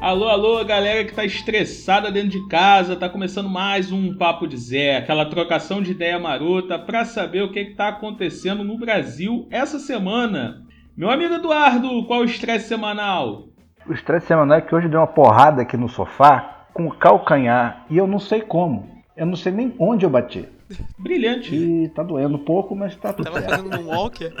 Alô, alô, galera que tá estressada dentro de casa, tá começando mais um Papo de Zé, aquela trocação de ideia marota para saber o que, que tá acontecendo no Brasil essa semana. Meu amigo Eduardo, qual o estresse semanal? O estresse semanal é que hoje deu uma porrada aqui no sofá com o calcanhar e eu não sei como. Eu não sei nem onde eu bati. Brilhante. E tá doendo um pouco, mas tá tudo Tava certo. fazendo um walker?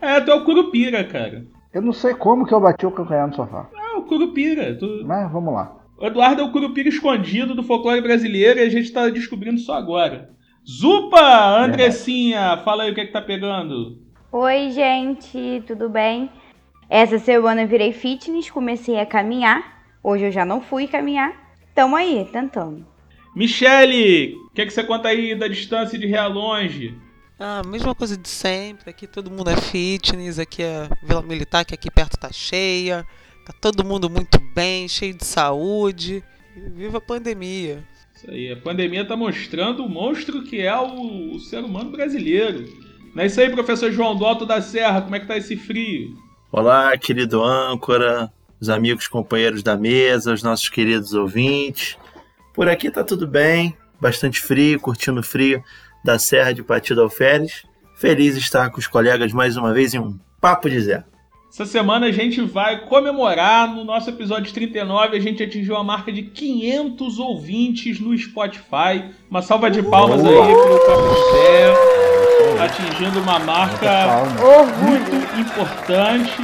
É, tu é o Curupira, cara. Eu não sei como que eu bati o calcanhar no sofá. É o Curupira. Tu... Mas vamos lá. O Eduardo é o Curupira escondido do folclore brasileiro e a gente tá descobrindo só agora. Zupa, Andressinha, fala aí o que, que tá pegando. Oi, gente, tudo bem? Essa semana eu virei fitness, comecei a caminhar. Hoje eu já não fui caminhar. Tamo aí, tentando. Michele, o que, que você conta aí da distância de Real Longe? Ah, mesma coisa de sempre. Aqui todo mundo é fitness. Aqui é Vila Militar, que aqui perto tá cheia. Tá todo mundo muito bem, cheio de saúde. E Viva a pandemia. Isso aí, a pandemia tá mostrando o monstro que é o, o ser humano brasileiro. Não é isso aí, professor João do Alto da Serra, como é que tá esse frio? Olá, querido âncora, os amigos companheiros da mesa, os nossos queridos ouvintes. Por aqui tá tudo bem, bastante frio, curtindo o frio da Serra de Partido Alferes. Feliz de estar com os colegas mais uma vez em um Papo de Zé. Essa semana a gente vai comemorar, no nosso episódio 39, a gente atingiu a marca de 500 ouvintes no Spotify. Uma salva de palmas aí pro Papo de Zé, atingindo uma marca muito importante.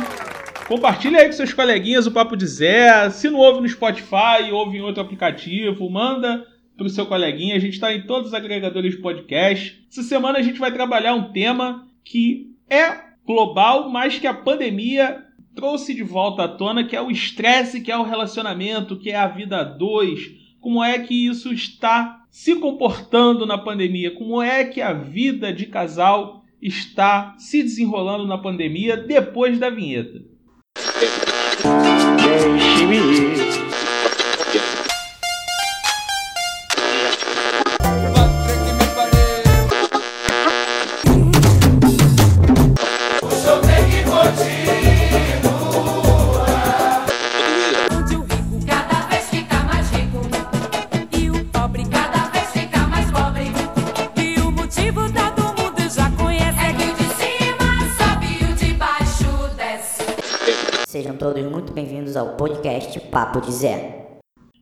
Compartilha aí com seus coleguinhas o Papo de Zé. Se não ouve no Spotify, ouve em outro aplicativo, manda pro seu coleguinha. A gente está em todos os agregadores de podcast. Essa semana a gente vai trabalhar um tema que é global, mas que a pandemia trouxe de volta à tona, que é o estresse, que é o relacionamento, que é a vida a dois. Como é que isso está se comportando na pandemia? Como é que a vida de casal está se desenrolando na pandemia depois da vinheta? Deixe-me ir. Papo de Zé.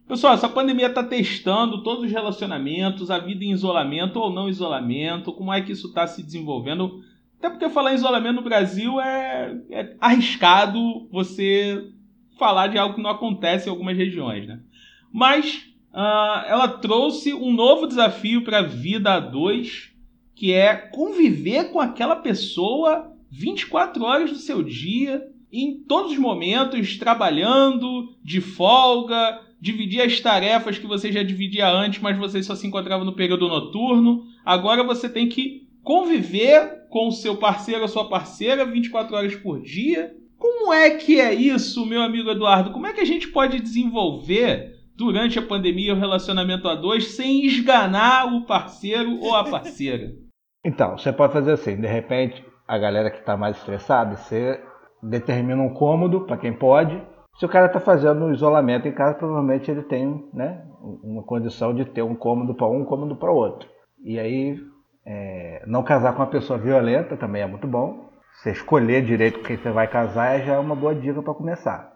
Pessoal, essa pandemia está testando todos os relacionamentos, a vida em isolamento ou não isolamento, como é que isso está se desenvolvendo. Até porque falar em isolamento no Brasil é, é arriscado você falar de algo que não acontece em algumas regiões, né? Mas ah, ela trouxe um novo desafio para a vida a dois, que é conviver com aquela pessoa 24 horas do seu dia, em todos os momentos, trabalhando, de folga, dividir as tarefas que você já dividia antes, mas você só se encontrava no período noturno. Agora você tem que conviver com o seu parceiro ou sua parceira 24 horas por dia. Como é que é isso, meu amigo Eduardo? Como é que a gente pode desenvolver durante a pandemia o relacionamento a dois sem esganar o parceiro ou a parceira? Então, você pode fazer assim, de repente, a galera que está mais estressada, você determina um cômodo para quem pode. Se o cara está fazendo isolamento em casa, provavelmente ele tem né, uma condição de ter um cômodo para um, um cômodo para outro. E aí, é, não casar com uma pessoa violenta também é muito bom. Você escolher direito com quem você vai casar já é uma boa dica para começar.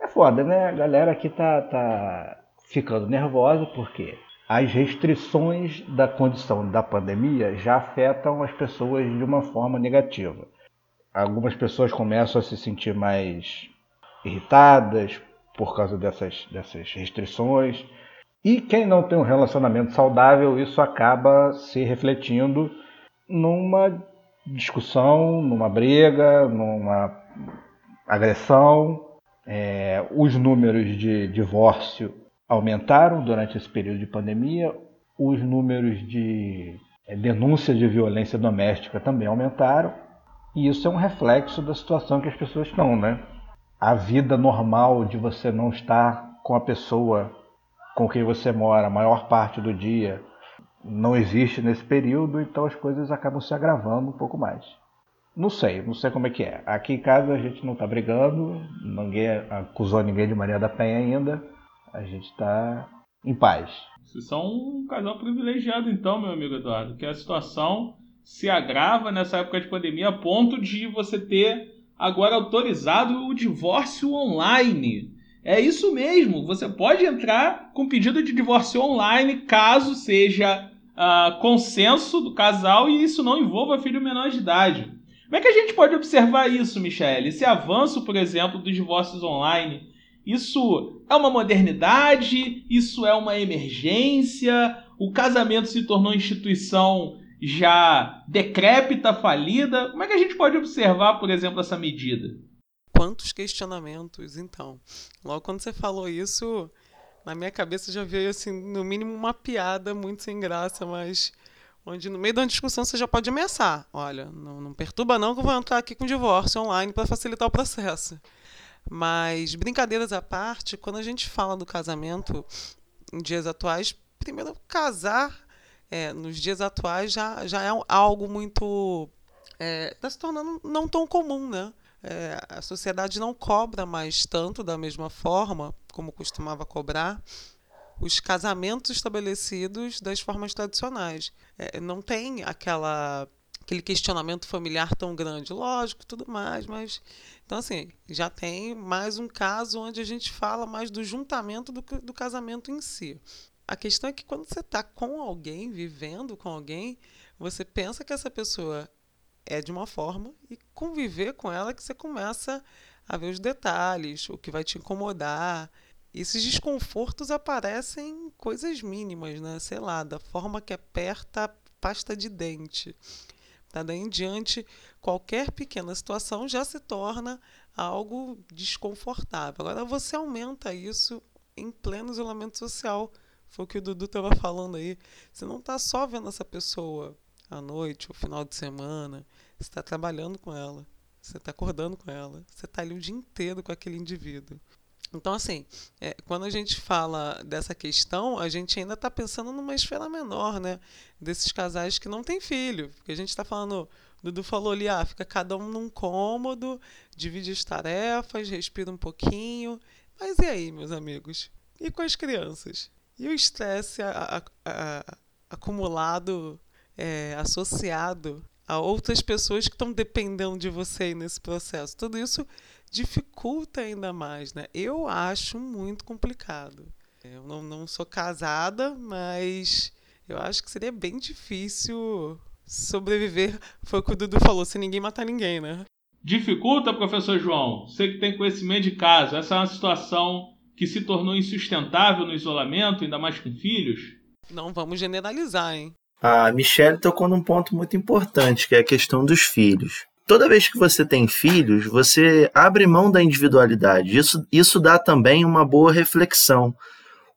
É foda, né? A galera aqui tá, tá ficando nervosa porque as restrições da condição da pandemia já afetam as pessoas de uma forma negativa. Algumas pessoas começam a se sentir mais irritadas por causa dessas, dessas restrições. E quem não tem um relacionamento saudável, isso acaba se refletindo numa discussão, numa briga, numa agressão. É, os números de divórcio aumentaram durante esse período de pandemia, os números de é, denúncia de violência doméstica também aumentaram, e isso é um reflexo da situação que as pessoas estão, né? A vida normal de você não estar com a pessoa com quem você mora a maior parte do dia não existe nesse período, então as coisas acabam se agravando um pouco mais. Não sei, não sei como é que é. Aqui em casa a gente não tá brigando, ninguém acusou ninguém de Maria da Penha ainda. A gente tá em paz. Vocês são um casal privilegiado, então, meu amigo Eduardo, que a situação se agrava nessa época de pandemia a ponto de você ter agora autorizado o divórcio online. É isso mesmo, você pode entrar com pedido de divórcio online caso seja uh, consenso do casal e isso não envolva filho menor de idade. Como é que a gente pode observar isso, Michele? Esse avanço, por exemplo, dos divórcios online, isso é uma modernidade? Isso é uma emergência? O casamento se tornou instituição já decrépita, falida? Como é que a gente pode observar, por exemplo, essa medida? Quantos questionamentos, então. Logo quando você falou isso, na minha cabeça já veio, assim, no mínimo uma piada muito sem graça, mas onde no meio da discussão você já pode ameaçar. Olha, não, não perturba não que eu vou entrar aqui com divórcio online para facilitar o processo. Mas, brincadeiras à parte, quando a gente fala do casamento em dias atuais, primeiro, casar é, nos dias atuais já, já é algo muito. Está é, tá se tornando não tão comum, né? É, a sociedade não cobra mais tanto da mesma forma como costumava cobrar os casamentos estabelecidos das formas tradicionais. É, não tem aquela aquele questionamento familiar tão grande, lógico, tudo mais, mas então assim já tem mais um caso onde a gente fala mais do juntamento do, do casamento em si. A questão é que quando você está com alguém, vivendo com alguém, você pensa que essa pessoa é de uma forma e conviver com ela que você começa a ver os detalhes, o que vai te incomodar. Esses desconfortos aparecem em coisas mínimas, né? Sei lá, da forma que aperta a pasta de dente. Tá? Daí em diante, qualquer pequena situação já se torna algo desconfortável. Agora você aumenta isso em pleno isolamento social foi o que o Dudu estava falando aí. Você não está só vendo essa pessoa à noite, ou final de semana. Você está trabalhando com ela. Você está acordando com ela. Você está ali o dia inteiro com aquele indivíduo. Então, assim, é, quando a gente fala dessa questão, a gente ainda está pensando numa esfera menor, né? Desses casais que não têm filho. Porque a gente está falando. Dudu falou ali, ah, fica cada um num cômodo, divide as tarefas, respira um pouquinho. Mas e aí, meus amigos? E com as crianças? E o estresse acumulado, é, associado a outras pessoas que estão dependendo de você nesse processo. Tudo isso dificulta ainda mais, né? Eu acho muito complicado. Eu não, não sou casada, mas eu acho que seria bem difícil sobreviver. Foi o que o Dudu falou, sem ninguém matar ninguém, né? Dificulta, professor João? Você que tem conhecimento de caso, essa é uma situação que se tornou insustentável no isolamento, ainda mais com filhos? Não vamos generalizar, hein? A Michelle tocou num ponto muito importante, que é a questão dos filhos. Toda vez que você tem filhos, você abre mão da individualidade. Isso, isso dá também uma boa reflexão.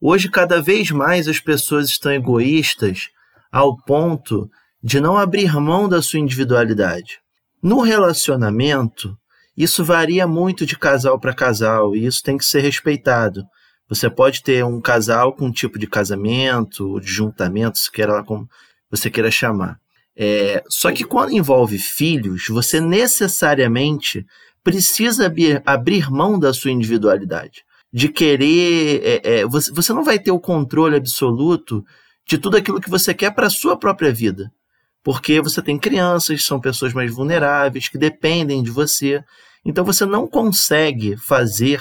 Hoje, cada vez mais as pessoas estão egoístas ao ponto de não abrir mão da sua individualidade. No relacionamento, isso varia muito de casal para casal e isso tem que ser respeitado. Você pode ter um casal com um tipo de casamento, de juntamento, se queira como você queira chamar. É, só que quando envolve filhos, você necessariamente precisa abrir, abrir mão da sua individualidade. De querer. É, é, você, você não vai ter o controle absoluto de tudo aquilo que você quer para a sua própria vida porque você tem crianças, são pessoas mais vulneráveis, que dependem de você. Então você não consegue fazer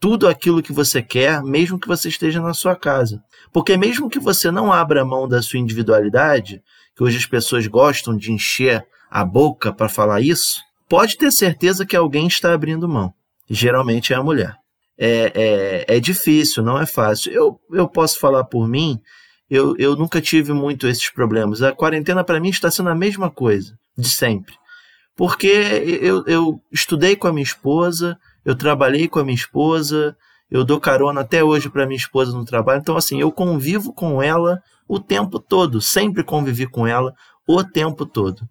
tudo aquilo que você quer, mesmo que você esteja na sua casa. Porque mesmo que você não abra mão da sua individualidade, que hoje as pessoas gostam de encher a boca para falar isso, pode ter certeza que alguém está abrindo mão. Geralmente é a mulher. É, é, é difícil, não é fácil. Eu, eu posso falar por mim eu, eu nunca tive muito esses problemas. A quarentena para mim está sendo a mesma coisa, de sempre. Porque eu, eu estudei com a minha esposa, eu trabalhei com a minha esposa, eu dou carona até hoje para minha esposa no trabalho. Então, assim, eu convivo com ela o tempo todo, sempre convivi com ela o tempo todo.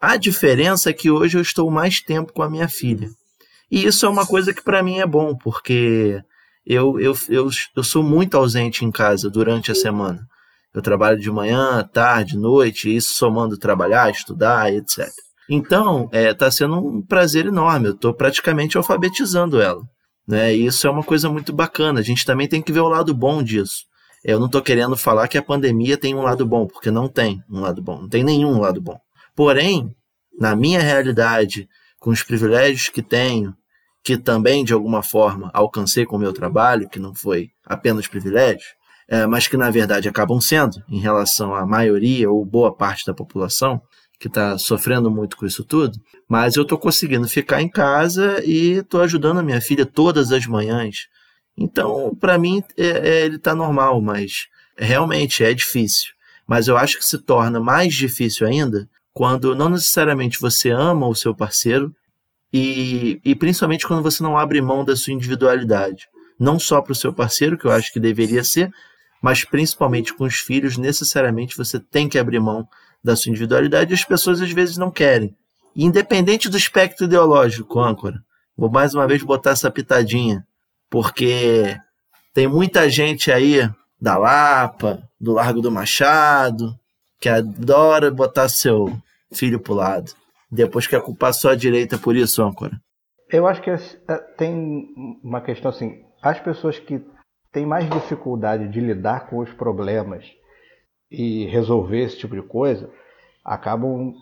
A diferença é que hoje eu estou mais tempo com a minha filha. E isso é uma coisa que para mim é bom, porque eu, eu, eu, eu sou muito ausente em casa durante a semana. Eu trabalho de manhã, tarde, noite, isso somando trabalhar, estudar, etc. Então, é, tá sendo um prazer enorme. Eu estou praticamente alfabetizando ela. Né? E isso é uma coisa muito bacana. A gente também tem que ver o lado bom disso. Eu não estou querendo falar que a pandemia tem um lado bom, porque não tem um lado bom, não tem nenhum lado bom. Porém, na minha realidade, com os privilégios que tenho, que também de alguma forma alcancei com o meu trabalho, que não foi apenas privilégio, é, mas que na verdade acabam sendo em relação à maioria ou boa parte da população, que está sofrendo muito com isso tudo, mas eu estou conseguindo ficar em casa e estou ajudando a minha filha todas as manhãs. Então, para mim, é, é, ele está normal, mas realmente é difícil. Mas eu acho que se torna mais difícil ainda quando não necessariamente você ama o seu parceiro e, e principalmente quando você não abre mão da sua individualidade. Não só para o seu parceiro, que eu acho que deveria ser, mas principalmente com os filhos, necessariamente você tem que abrir mão da sua individualidade e as pessoas às vezes não querem. Independente do espectro ideológico, âncora, vou mais uma vez botar essa pitadinha, porque tem muita gente aí da Lapa, do Largo do Machado, que adora botar seu filho pro lado. Depois quer culpar só a direita por isso, âncora. Eu acho que é, tem uma questão assim, as pessoas que têm mais dificuldade de lidar com os problemas e resolver esse tipo de coisa, acabam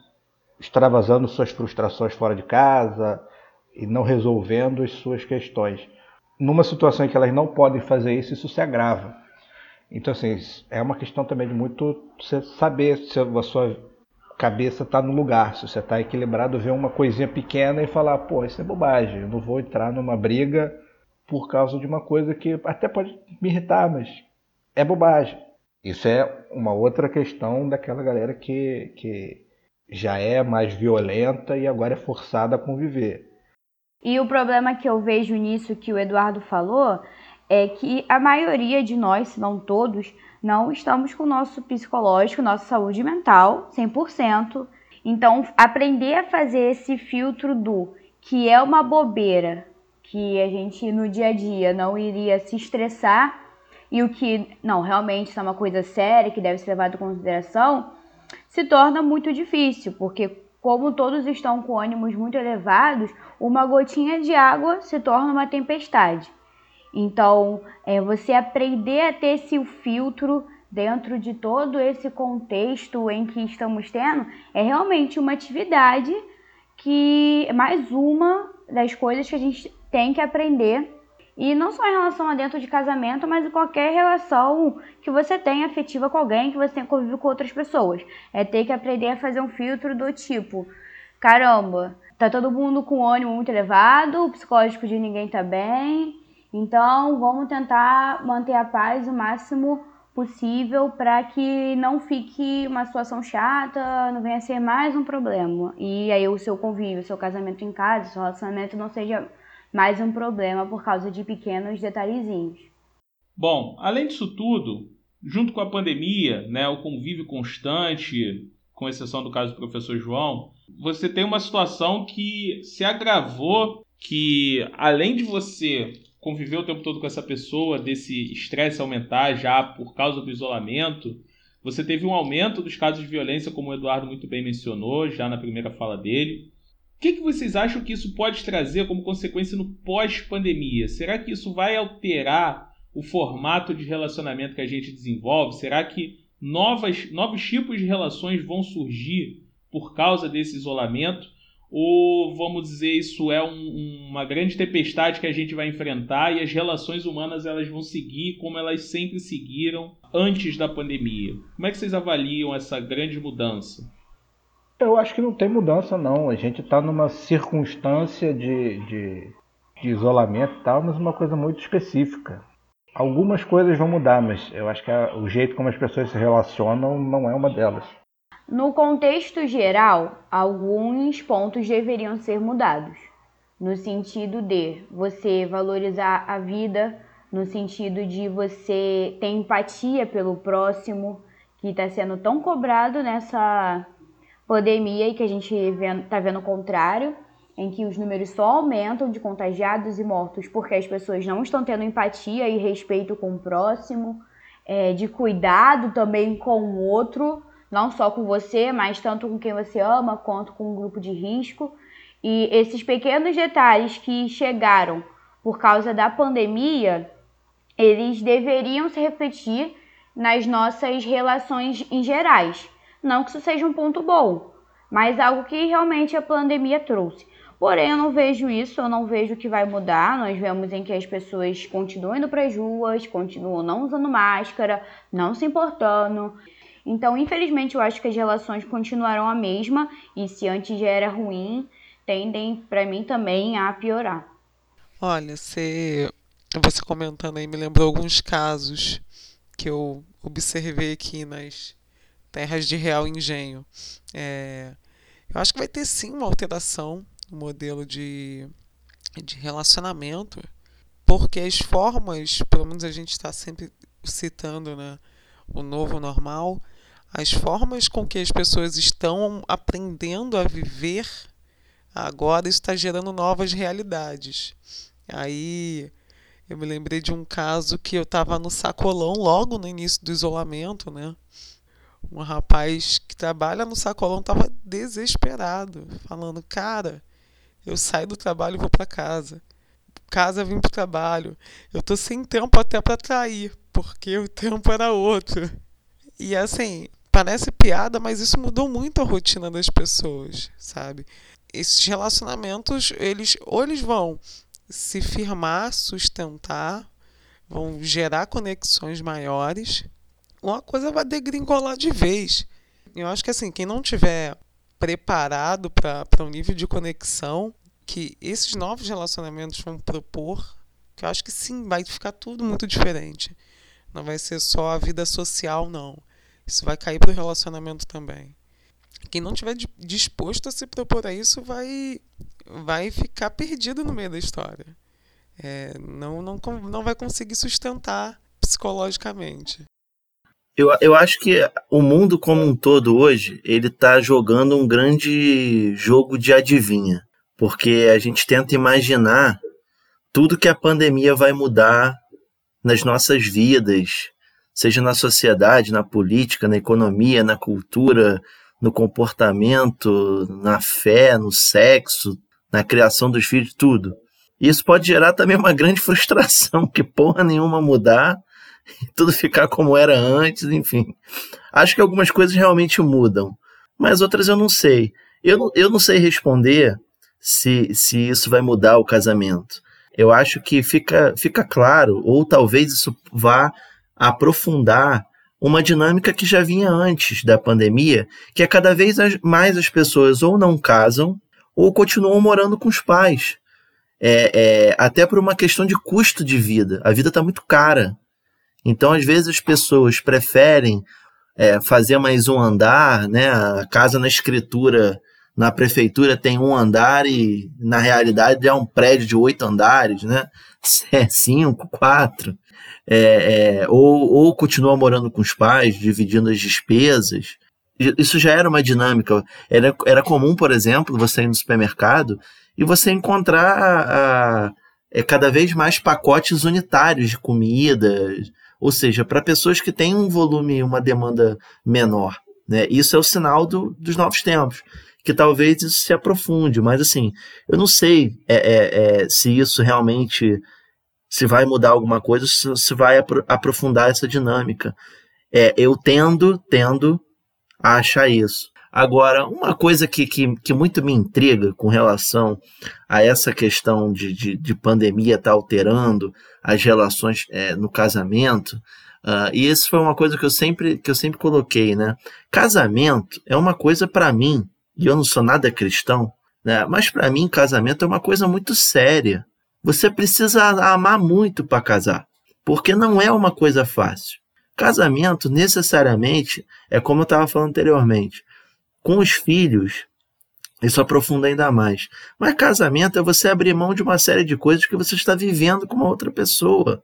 extravasando suas frustrações fora de casa e não resolvendo as suas questões. Numa situação em que elas não podem fazer isso, isso se agrava. Então, assim, é uma questão também de muito você saber se a sua cabeça está no lugar, se você está equilibrado, ver uma coisinha pequena e falar, pô, isso é bobagem, eu não vou entrar numa briga por causa de uma coisa que até pode me irritar, mas é bobagem. Isso é uma outra questão daquela galera que, que já é mais violenta e agora é forçada a conviver. E o problema que eu vejo nisso que o Eduardo falou é que a maioria de nós, se não todos, não estamos com o nosso psicológico, nossa saúde mental 100%. Então, aprender a fazer esse filtro do que é uma bobeira, que a gente no dia a dia não iria se estressar e o que, não, realmente é uma coisa séria que deve ser levado em consideração, se torna muito difícil, porque como todos estão com ânimos muito elevados, uma gotinha de água se torna uma tempestade. Então, é, você aprender a ter esse filtro dentro de todo esse contexto em que estamos tendo é realmente uma atividade que é mais uma das coisas que a gente tem que aprender e não só em relação a dentro de casamento, mas em qualquer relação que você tenha afetiva com alguém, que você tenha convívio com outras pessoas. É ter que aprender a fazer um filtro do tipo: caramba, tá todo mundo com ânimo muito elevado, o psicológico de ninguém tá bem, então vamos tentar manter a paz o máximo possível para que não fique uma situação chata, não venha a ser mais um problema. E aí o seu convívio, o seu casamento em casa, o seu relacionamento não seja mais um problema por causa de pequenos detalhezinhos. Bom, além disso tudo, junto com a pandemia, né, o convívio constante, com exceção do caso do professor João, você tem uma situação que se agravou, que além de você conviver o tempo todo com essa pessoa, desse estresse aumentar já por causa do isolamento, você teve um aumento dos casos de violência, como o Eduardo muito bem mencionou, já na primeira fala dele. O que, que vocês acham que isso pode trazer como consequência no pós-pandemia? Será que isso vai alterar o formato de relacionamento que a gente desenvolve? Será que novas, novos tipos de relações vão surgir por causa desse isolamento? Ou, vamos dizer, isso é um, uma grande tempestade que a gente vai enfrentar e as relações humanas elas vão seguir como elas sempre seguiram antes da pandemia? Como é que vocês avaliam essa grande mudança? Eu acho que não tem mudança, não. A gente está numa circunstância de, de, de, isolamento e tal, mas uma coisa muito específica. Algumas coisas vão mudar, mas eu acho que a, o jeito como as pessoas se relacionam não é uma delas. No contexto geral, alguns pontos deveriam ser mudados, no sentido de você valorizar a vida, no sentido de você ter empatia pelo próximo, que está sendo tão cobrado nessa pandemia e que a gente está vendo o contrário, em que os números só aumentam de contagiados e mortos porque as pessoas não estão tendo empatia e respeito com o próximo, é, de cuidado também com o outro, não só com você, mas tanto com quem você ama, quanto com um grupo de risco. E esses pequenos detalhes que chegaram por causa da pandemia, eles deveriam se refletir nas nossas relações em gerais. Não que isso seja um ponto bom, mas algo que realmente a pandemia trouxe. Porém, eu não vejo isso, eu não vejo que vai mudar. Nós vemos em que as pessoas continuam indo para as ruas, continuam não usando máscara, não se importando. Então, infelizmente, eu acho que as relações continuarão a mesma e se antes já era ruim, tendem para mim também a piorar. Olha, você, você comentando aí me lembrou alguns casos que eu observei aqui nas terras de Real Engenho. É, eu acho que vai ter sim uma alteração no modelo de, de relacionamento, porque as formas, pelo menos a gente está sempre citando né, o novo normal, as formas com que as pessoas estão aprendendo a viver agora está gerando novas realidades. Aí eu me lembrei de um caso que eu estava no sacolão logo no início do isolamento, né? Um rapaz que trabalha no sacolão estava desesperado, falando: Cara, eu saio do trabalho e vou para casa. Casa vim para o trabalho. Eu tô sem tempo até para trair, porque o tempo era outro. E assim, parece piada, mas isso mudou muito a rotina das pessoas, sabe? Esses relacionamentos, eles ou eles vão se firmar, sustentar, vão gerar conexões maiores, ou a coisa vai degringolar de vez. Eu acho que assim, quem não tiver preparado para um nível de conexão que esses novos relacionamentos vão propor, que eu acho que sim, vai ficar tudo muito diferente. Não vai ser só a vida social, não. Isso vai cair para o relacionamento também. Quem não tiver disposto a se propor a isso vai, vai ficar perdido no meio da história. É, não, não, não vai conseguir sustentar psicologicamente. Eu, eu acho que o mundo como um todo hoje, ele está jogando um grande jogo de adivinha. Porque a gente tenta imaginar tudo que a pandemia vai mudar nas nossas vidas, seja na sociedade, na política, na economia, na cultura, no comportamento, na fé, no sexo, na criação dos filhos, tudo. Isso pode gerar também uma grande frustração, que porra nenhuma mudar, tudo ficar como era antes, enfim. Acho que algumas coisas realmente mudam, mas outras eu não sei. Eu, eu não sei responder se, se isso vai mudar o casamento. Eu acho que fica, fica claro, ou talvez isso vá aprofundar uma dinâmica que já vinha antes da pandemia, que é cada vez mais as pessoas ou não casam ou continuam morando com os pais. É, é, até por uma questão de custo de vida. A vida está muito cara. Então, às vezes, as pessoas preferem é, fazer mais um andar, né? A casa na escritura na prefeitura tem um andar e na realidade é um prédio de oito andares, né? É cinco, quatro. É, é, ou, ou continua morando com os pais, dividindo as despesas. Isso já era uma dinâmica. Era, era comum, por exemplo, você ir no supermercado e você encontrar a, a, é, cada vez mais pacotes unitários de comida, ou seja, para pessoas que têm um volume, uma demanda menor. Né? Isso é o sinal do, dos novos tempos que talvez isso se aprofunde, mas assim, eu não sei é, é, é, se isso realmente se vai mudar alguma coisa, se, vai apro aprofundar essa dinâmica. É, eu tendo, tendo a achar isso. Agora, uma coisa que, que, que muito me intriga com relação a essa questão de, de, de pandemia estar tá alterando as relações é, no casamento, uh, e isso foi uma coisa que eu sempre, que eu sempre coloquei, né? Casamento é uma coisa, para mim, e eu não sou nada cristão, né? mas para mim casamento é uma coisa muito séria. Você precisa amar muito para casar, porque não é uma coisa fácil. Casamento necessariamente é como eu estava falando anteriormente, com os filhos isso aprofunda ainda mais. Mas casamento é você abrir mão de uma série de coisas que você está vivendo com uma outra pessoa.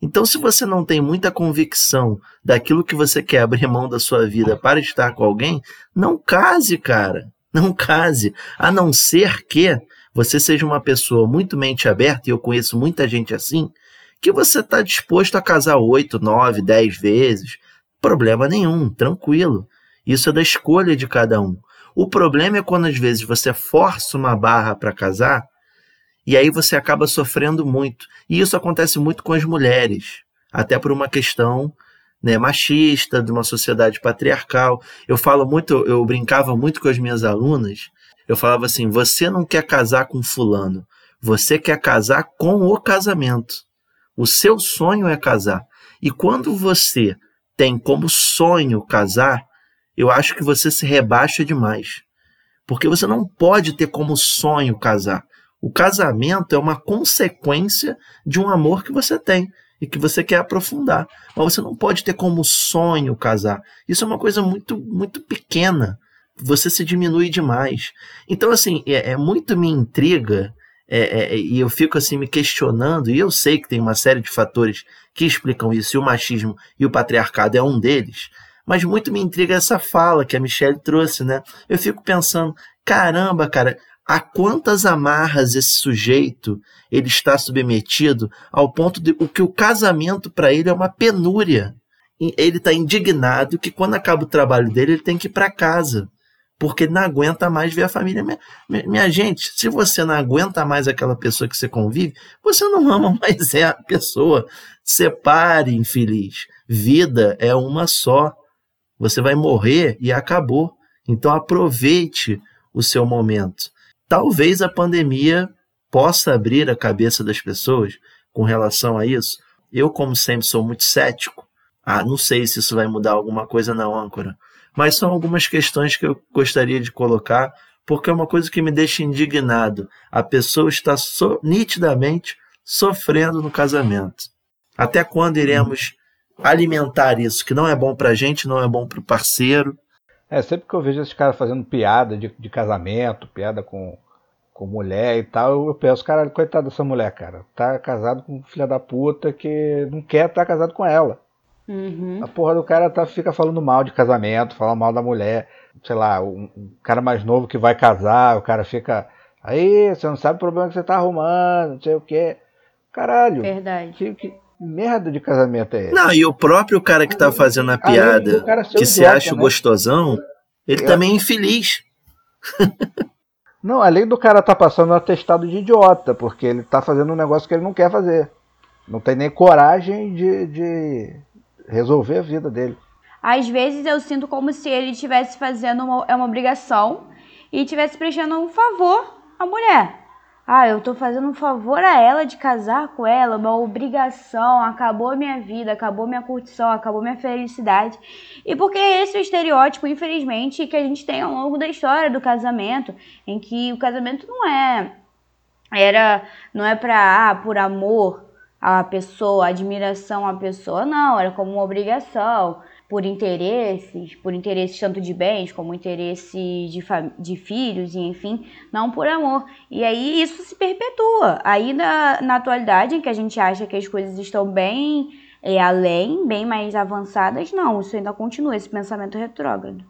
Então, se você não tem muita convicção daquilo que você quer abrir mão da sua vida para estar com alguém, não case, cara. Não case. A não ser que você seja uma pessoa muito mente aberta, e eu conheço muita gente assim, que você está disposto a casar oito, nove, dez vezes. Problema nenhum, tranquilo. Isso é da escolha de cada um. O problema é quando às vezes você força uma barra para casar e aí você acaba sofrendo muito. E isso acontece muito com as mulheres, até por uma questão né, machista, de uma sociedade patriarcal. Eu falo muito, eu brincava muito com as minhas alunas. Eu falava assim: você não quer casar com fulano, você quer casar com o casamento. O seu sonho é casar. E quando você tem como sonho casar, eu acho que você se rebaixa demais. Porque você não pode ter como sonho casar. O casamento é uma consequência de um amor que você tem e que você quer aprofundar. Mas você não pode ter como sonho casar. Isso é uma coisa muito, muito pequena. Você se diminui demais. Então, assim, é, é muito me intriga é, é, e eu fico assim me questionando, e eu sei que tem uma série de fatores que explicam isso, e o machismo e o patriarcado é um deles, mas muito me intriga essa fala que a Michelle trouxe, né? Eu fico pensando, caramba, cara, a quantas amarras esse sujeito ele está submetido ao ponto de o que o casamento para ele é uma penúria. Ele está indignado que quando acaba o trabalho dele ele tem que ir para casa porque não aguenta mais ver a família. Minha, minha, gente, se você não aguenta mais aquela pessoa que você convive, você não ama mais é a pessoa. Separe, infeliz. Vida é uma só. Você vai morrer e acabou. Então aproveite o seu momento. Talvez a pandemia possa abrir a cabeça das pessoas com relação a isso. Eu, como sempre, sou muito cético. Ah, não sei se isso vai mudar alguma coisa na âncora. Mas são algumas questões que eu gostaria de colocar, porque é uma coisa que me deixa indignado. A pessoa está so, nitidamente sofrendo no casamento. Até quando iremos alimentar isso, que não é bom para a gente, não é bom para o parceiro? É, sempre que eu vejo esses caras fazendo piada de, de casamento, piada com, com mulher e tal, eu penso, cara, coitado dessa mulher, cara. Tá casado com um filha da puta que não quer estar tá casado com ela. Uhum. A porra do cara tá, fica falando mal de casamento, falando mal da mulher. Sei lá, um, um, cara mais novo que vai casar, o cara fica. Aí, você não sabe o problema que você tá arrumando, não sei o quê. Caralho. Verdade. Que, que merda de casamento é esse? Não, e o próprio cara que tá fazendo a piada, que você acha né? gostosão, ele é. também é infeliz. Não, além do cara tá passando um atestado de idiota, porque ele tá fazendo um negócio que ele não quer fazer. Não tem nem coragem de, de resolver a vida dele. Às vezes eu sinto como se ele estivesse fazendo uma, é uma obrigação e estivesse prestando um favor à mulher. Ah, eu tô fazendo um favor a ela de casar com ela, uma obrigação, acabou a minha vida, acabou minha curtição, acabou minha felicidade. E porque esse é o estereótipo, infelizmente, que a gente tem ao longo da história do casamento, em que o casamento não é era não é para ah, por amor a pessoa, a admiração à pessoa, não, era como uma obrigação por interesses, por interesses tanto de bens como interesses de, de filhos, e enfim, não por amor. E aí isso se perpetua. Aí na, na atualidade, em que a gente acha que as coisas estão bem é, além, bem mais avançadas, não, isso ainda continua, esse pensamento retrógrado.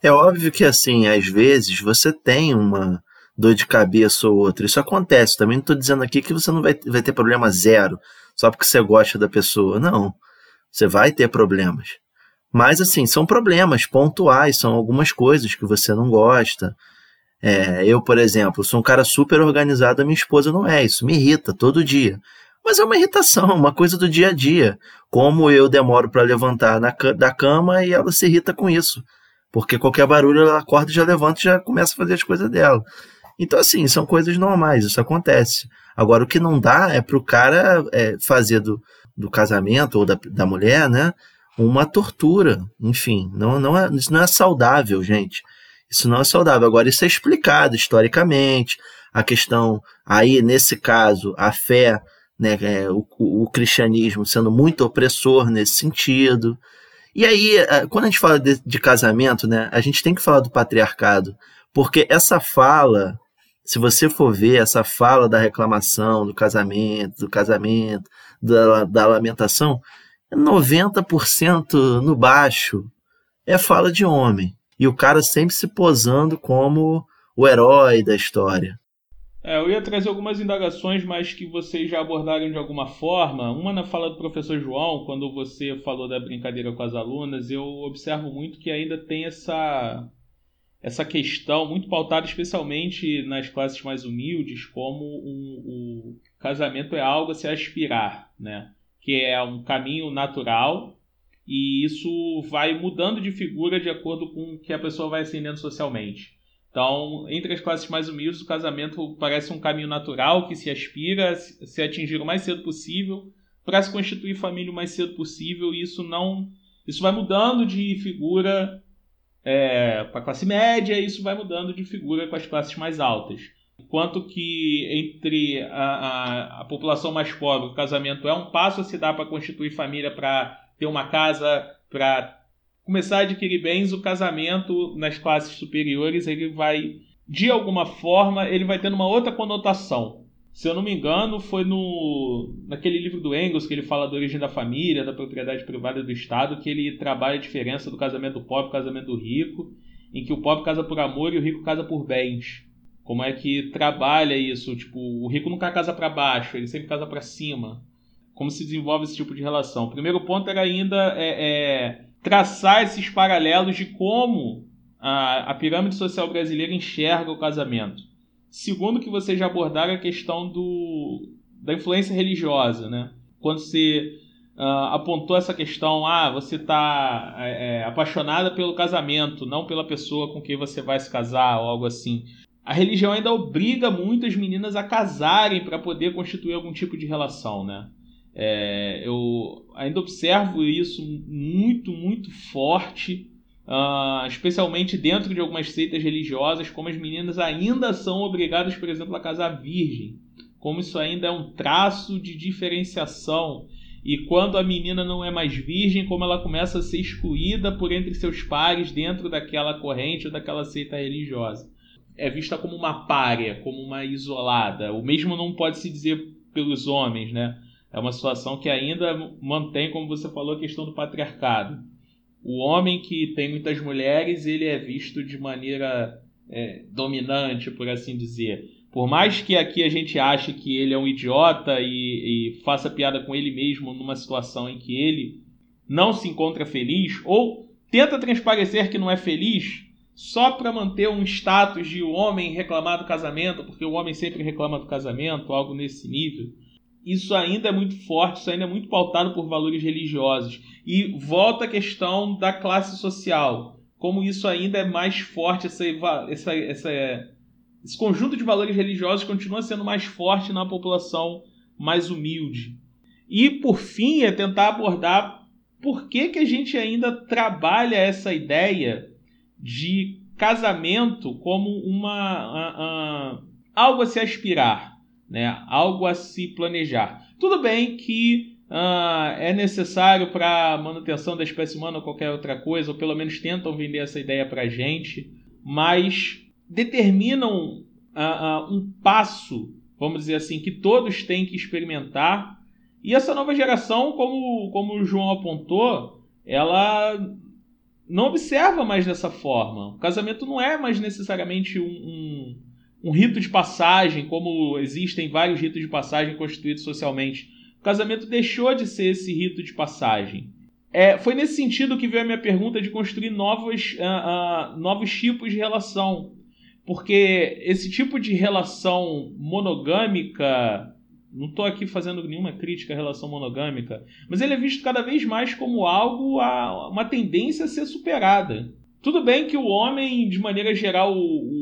É óbvio que assim, às vezes você tem uma dor de cabeça ou outra. Isso acontece. Também não estou dizendo aqui que você não vai, vai ter problema zero só porque você gosta da pessoa. Não. Você vai ter problemas. Mas, assim, são problemas pontuais, são algumas coisas que você não gosta. É, eu, por exemplo, sou um cara super organizado, a minha esposa não é. Isso me irrita todo dia. Mas é uma irritação, uma coisa do dia a dia. Como eu demoro para levantar na, da cama e ela se irrita com isso. Porque qualquer barulho ela acorda já levanta e já começa a fazer as coisas dela. Então, assim, são coisas normais, isso acontece. Agora, o que não dá é para o cara é, fazer do, do casamento ou da, da mulher, né? uma tortura. Enfim, não, não é, isso não é saudável, gente. Isso não é saudável. Agora, isso é explicado historicamente. A questão, aí, nesse caso, a fé, né, é, o, o, cristianismo sendo muito opressor nesse sentido. E aí, é, quando a gente fala de, de casamento, né, a gente tem que falar do patriarcado. Porque essa fala, se você for ver essa fala da reclamação, do casamento, do casamento, da, da lamentação, 90% no baixo é fala de homem. E o cara sempre se posando como o herói da história. É, eu ia trazer algumas indagações, mas que vocês já abordaram de alguma forma. Uma na fala do professor João, quando você falou da brincadeira com as alunas, eu observo muito que ainda tem essa, essa questão muito pautada, especialmente nas classes mais humildes, como o casamento é algo a se aspirar, né? que é um caminho natural e isso vai mudando de figura de acordo com o que a pessoa vai ascendendo socialmente. Então, entre as classes mais humildes, o casamento parece um caminho natural que se aspira a se atingir o mais cedo possível para se constituir família o mais cedo possível. E isso não, isso vai mudando de figura é, para a classe média, e isso vai mudando de figura com as classes mais altas. Enquanto que entre a, a, a população mais pobre, o casamento é um passo a se dar para constituir família, para ter uma casa, para começar a adquirir bens, o casamento nas classes superiores ele vai, de alguma forma, ele vai tendo uma outra conotação. Se eu não me engano, foi no naquele livro do Engels que ele fala da origem da família, da propriedade privada do Estado, que ele trabalha a diferença do casamento do pobre e do casamento do rico, em que o pobre casa por amor e o rico casa por bens. Como é que trabalha isso? Tipo, o rico nunca casa para baixo, ele sempre casa para cima. Como se desenvolve esse tipo de relação? O primeiro ponto era ainda é, é traçar esses paralelos de como a, a pirâmide social brasileira enxerga o casamento. Segundo, que vocês já abordaram a questão do, da influência religiosa, né? Quando você uh, apontou essa questão, ah, você está é, é, apaixonada pelo casamento, não pela pessoa com quem você vai se casar ou algo assim. A religião ainda obriga muitas meninas a casarem para poder constituir algum tipo de relação, né? É, eu ainda observo isso muito, muito forte, uh, especialmente dentro de algumas seitas religiosas, como as meninas ainda são obrigadas, por exemplo, a casar virgem, como isso ainda é um traço de diferenciação. E quando a menina não é mais virgem, como ela começa a ser excluída por entre seus pares dentro daquela corrente ou daquela seita religiosa. É vista como uma párea, como uma isolada. O mesmo não pode se dizer pelos homens, né? É uma situação que ainda mantém, como você falou, a questão do patriarcado. O homem que tem muitas mulheres, ele é visto de maneira é, dominante, por assim dizer. Por mais que aqui a gente ache que ele é um idiota e, e faça piada com ele mesmo numa situação em que ele não se encontra feliz, ou tenta transparecer que não é feliz, só para manter um status de homem reclamar do casamento, porque o homem sempre reclama do casamento, algo nesse nível isso ainda é muito forte, isso ainda é muito pautado por valores religiosos. E volta a questão da classe social. Como isso ainda é mais forte, essa, essa, essa, esse conjunto de valores religiosos continua sendo mais forte na população mais humilde. E, por fim, é tentar abordar por que, que a gente ainda trabalha essa ideia de casamento como uma, algo a se aspirar né? algo a se planejar. Tudo bem que uh, é necessário para manutenção da espécie humana ou qualquer outra coisa, ou pelo menos tentam vender essa ideia para a gente, mas determinam uh, uh, um passo, vamos dizer assim, que todos têm que experimentar. E essa nova geração, como, como o João apontou, ela não observa mais dessa forma. O casamento não é mais necessariamente um, um um rito de passagem, como existem vários ritos de passagem constituídos socialmente. O casamento deixou de ser esse rito de passagem. É, foi nesse sentido que veio a minha pergunta de construir novos, uh, uh, novos tipos de relação. Porque esse tipo de relação monogâmica. Não estou aqui fazendo nenhuma crítica à relação monogâmica, mas ele é visto cada vez mais como algo, a, uma tendência a ser superada. Tudo bem que o homem, de maneira geral, o,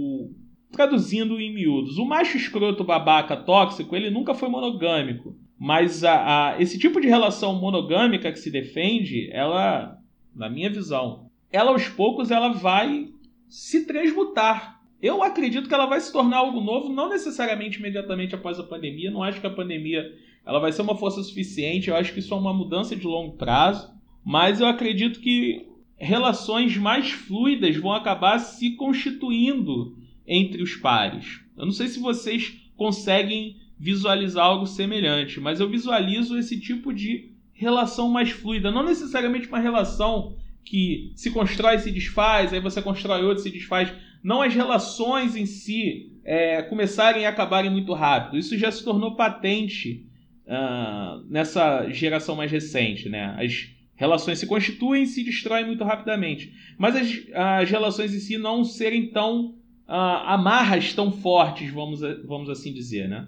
Traduzindo em miúdos, o macho escroto babaca tóxico, ele nunca foi monogâmico. Mas a, a, esse tipo de relação monogâmica que se defende, ela, na minha visão, ela aos poucos ela vai se transmutar. Eu acredito que ela vai se tornar algo novo, não necessariamente imediatamente após a pandemia. Não acho que a pandemia ela vai ser uma força suficiente. Eu acho que isso é uma mudança de longo prazo. Mas eu acredito que relações mais fluidas vão acabar se constituindo entre os pares. Eu não sei se vocês conseguem visualizar algo semelhante, mas eu visualizo esse tipo de relação mais fluida, não necessariamente uma relação que se constrói e se desfaz, aí você constrói outra e se desfaz. Não as relações em si, é, começarem e acabarem muito rápido. Isso já se tornou patente uh, nessa geração mais recente, né? As relações se constituem e se destroem muito rapidamente. Mas as, as relações em si não serem tão uh, amarras tão fortes, vamos, vamos assim dizer, né?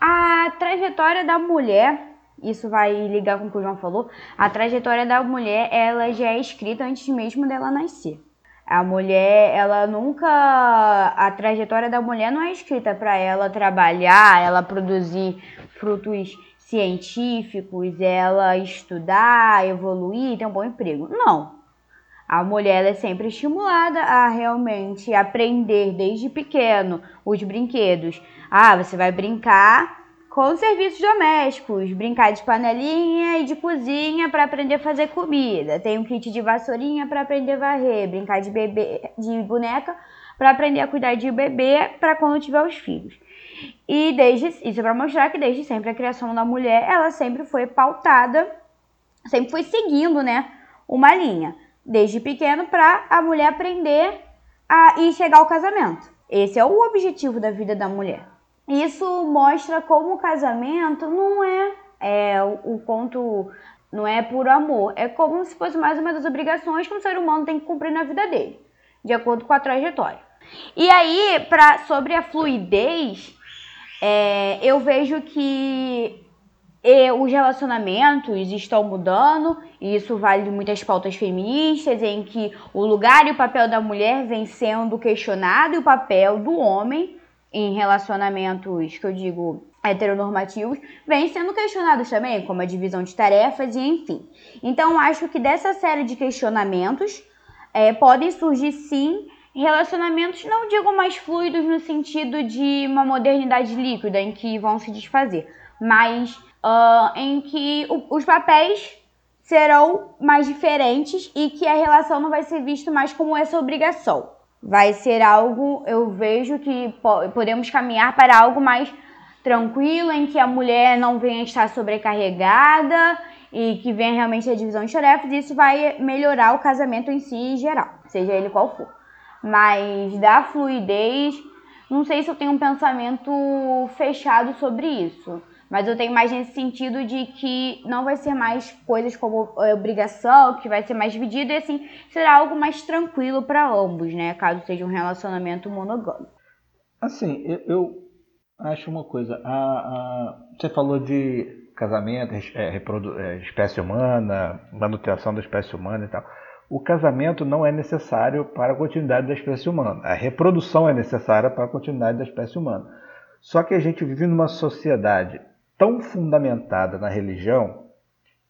A trajetória da mulher, isso vai ligar com o que o João falou, a trajetória da mulher, ela já é escrita antes mesmo dela nascer. A mulher, ela nunca. A trajetória da mulher não é escrita para ela trabalhar, ela produzir frutos científicos, ela estudar, evoluir, ter um bom emprego. Não. A mulher é sempre estimulada a realmente aprender desde pequeno os brinquedos. Ah, você vai brincar com serviços domésticos, brincar de panelinha e de cozinha para aprender a fazer comida. Tem um kit de vassourinha para aprender a varrer, brincar de bebê, de boneca para aprender a cuidar de bebê para quando tiver os filhos. E desde isso é para mostrar que desde sempre a criação da mulher, ela sempre foi pautada, sempre foi seguindo, né, uma linha, desde pequeno para a mulher aprender a e chegar ao casamento. Esse é o objetivo da vida da mulher. Isso mostra como o casamento não é, é o, conto não é por amor, é como se fosse mais uma das obrigações que um ser humano tem que cumprir na vida dele, de acordo com a trajetória. E aí, pra, sobre a fluidez, é, eu vejo que e, os relacionamentos estão mudando, e isso vale muitas pautas feministas, em que o lugar e o papel da mulher vem sendo questionado e o papel do homem em relacionamentos que eu digo heteronormativos vem sendo questionados também, como a divisão de tarefas e enfim. Então acho que dessa série de questionamentos é, podem surgir sim relacionamentos, não digo mais fluidos no sentido de uma modernidade líquida em que vão se desfazer, mas uh, em que o, os papéis serão mais diferentes e que a relação não vai ser vista mais como essa obrigação vai ser algo, eu vejo que podemos caminhar para algo mais tranquilo, em que a mulher não venha estar sobrecarregada e que venha realmente a divisão de tarefas, isso vai melhorar o casamento em si em geral, seja ele qual for. Mas da fluidez, não sei se eu tenho um pensamento fechado sobre isso. Mas eu tenho mais nesse sentido de que não vai ser mais coisas como é, obrigação, que vai ser mais dividido, e assim, será algo mais tranquilo para ambos, né? Caso seja um relacionamento monogâmico. Assim, eu, eu acho uma coisa. A, a, você falou de casamento, é, reprodu, é, espécie humana, manutenção da espécie humana e tal. O casamento não é necessário para a continuidade da espécie humana. A reprodução é necessária para a continuidade da espécie humana. Só que a gente vive numa sociedade tão fundamentada na religião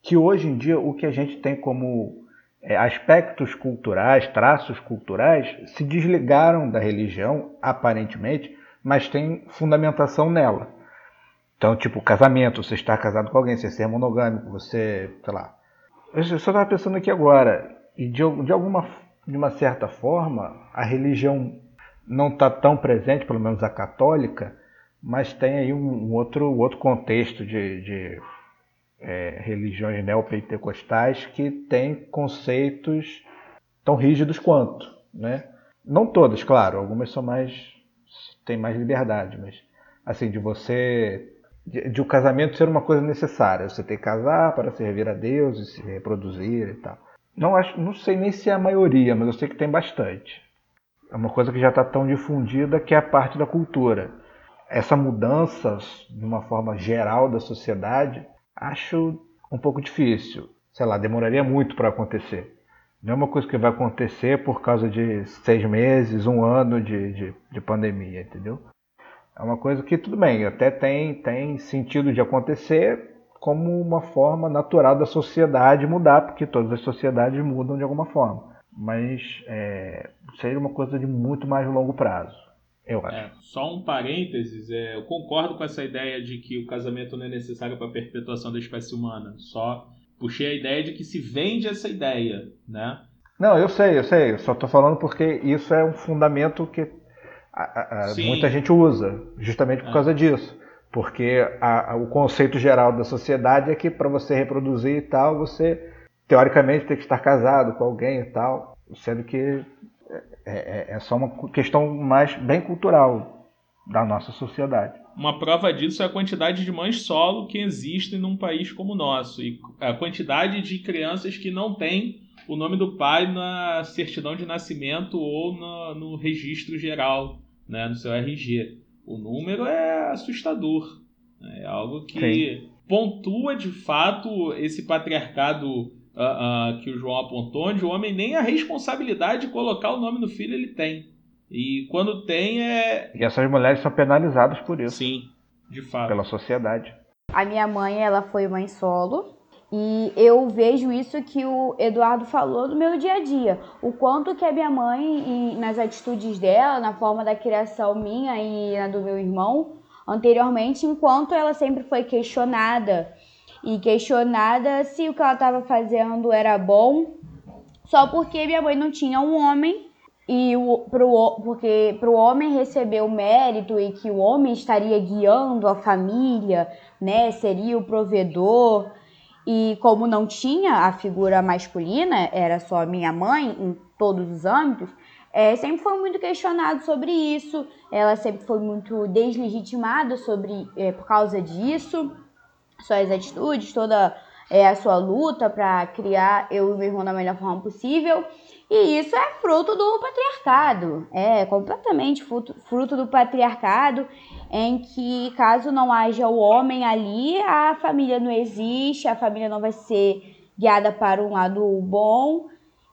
que hoje em dia o que a gente tem como é, aspectos culturais, traços culturais, se desligaram da religião, aparentemente, mas tem fundamentação nela. Então, tipo, casamento, você estar casado com alguém, você ser monogâmico, você, sei lá. Eu só estava pensando aqui agora, e de, de alguma de uma certa forma, a religião não está tão presente, pelo menos a católica, mas tem aí um, outro, outro contexto de, de é, religiões neopentecostais que tem conceitos tão rígidos quanto, né? Não todas, claro, algumas são mais têm mais liberdade, mas assim de você de, de o casamento ser uma coisa necessária, você tem que casar para servir a Deus e se reproduzir e tal. Não acho, não sei nem se é a maioria, mas eu sei que tem bastante. É uma coisa que já está tão difundida que é a parte da cultura essa mudança de uma forma geral da sociedade, acho um pouco difícil. Sei lá, demoraria muito para acontecer. Não é uma coisa que vai acontecer por causa de seis meses, um ano de, de, de pandemia, entendeu? É uma coisa que, tudo bem, até tem, tem sentido de acontecer como uma forma natural da sociedade mudar, porque todas as sociedades mudam de alguma forma. Mas é, seria uma coisa de muito mais longo prazo eu acho. É, só um parênteses, é, eu concordo com essa ideia de que o casamento não é necessário para a perpetuação da espécie humana. Só puxei a ideia de que se vende essa ideia, né? Não, eu sei, eu sei. Eu só estou falando porque isso é um fundamento que a, a, muita gente usa, justamente por é. causa disso. Porque a, o conceito geral da sociedade é que para você reproduzir e tal, você teoricamente tem que estar casado com alguém e tal, sendo que é, é, é, só uma questão mais bem cultural. da nossa sociedade. Uma prova disso é a quantidade de mães solo que existem num país como o nosso e a quantidade de crianças que não têm o nome do pai na certidão de nascimento ou no, no registro geral, né, no seu RG. O número é assustador. É algo que Sim. pontua de fato esse patriarcado ah, ah, que o João apontou, onde o homem nem a responsabilidade de colocar o nome no filho ele tem. E quando tem é. E essas mulheres são penalizadas por isso, Sim, de fato. pela sociedade. A minha mãe, ela foi mãe solo. E eu vejo isso que o Eduardo falou no meu dia a dia. O quanto que a minha mãe, e nas atitudes dela, na forma da criação minha e na do meu irmão, anteriormente, enquanto ela sempre foi questionada. E questionada se o que ela estava fazendo era bom, só porque minha mãe não tinha um homem e o, pro, porque para o homem receber o mérito e que o homem estaria guiando a família, né, seria o provedor. E como não tinha a figura masculina, era só minha mãe em todos os âmbitos, é, sempre foi muito questionado sobre isso. Ela sempre foi muito deslegitimada sobre é, por causa disso, suas atitudes, toda é, a sua luta para criar eu e meu irmão da melhor forma possível. E isso é fruto do patriarcado, é completamente fruto, fruto do patriarcado, em que caso não haja o homem ali, a família não existe, a família não vai ser guiada para um lado bom.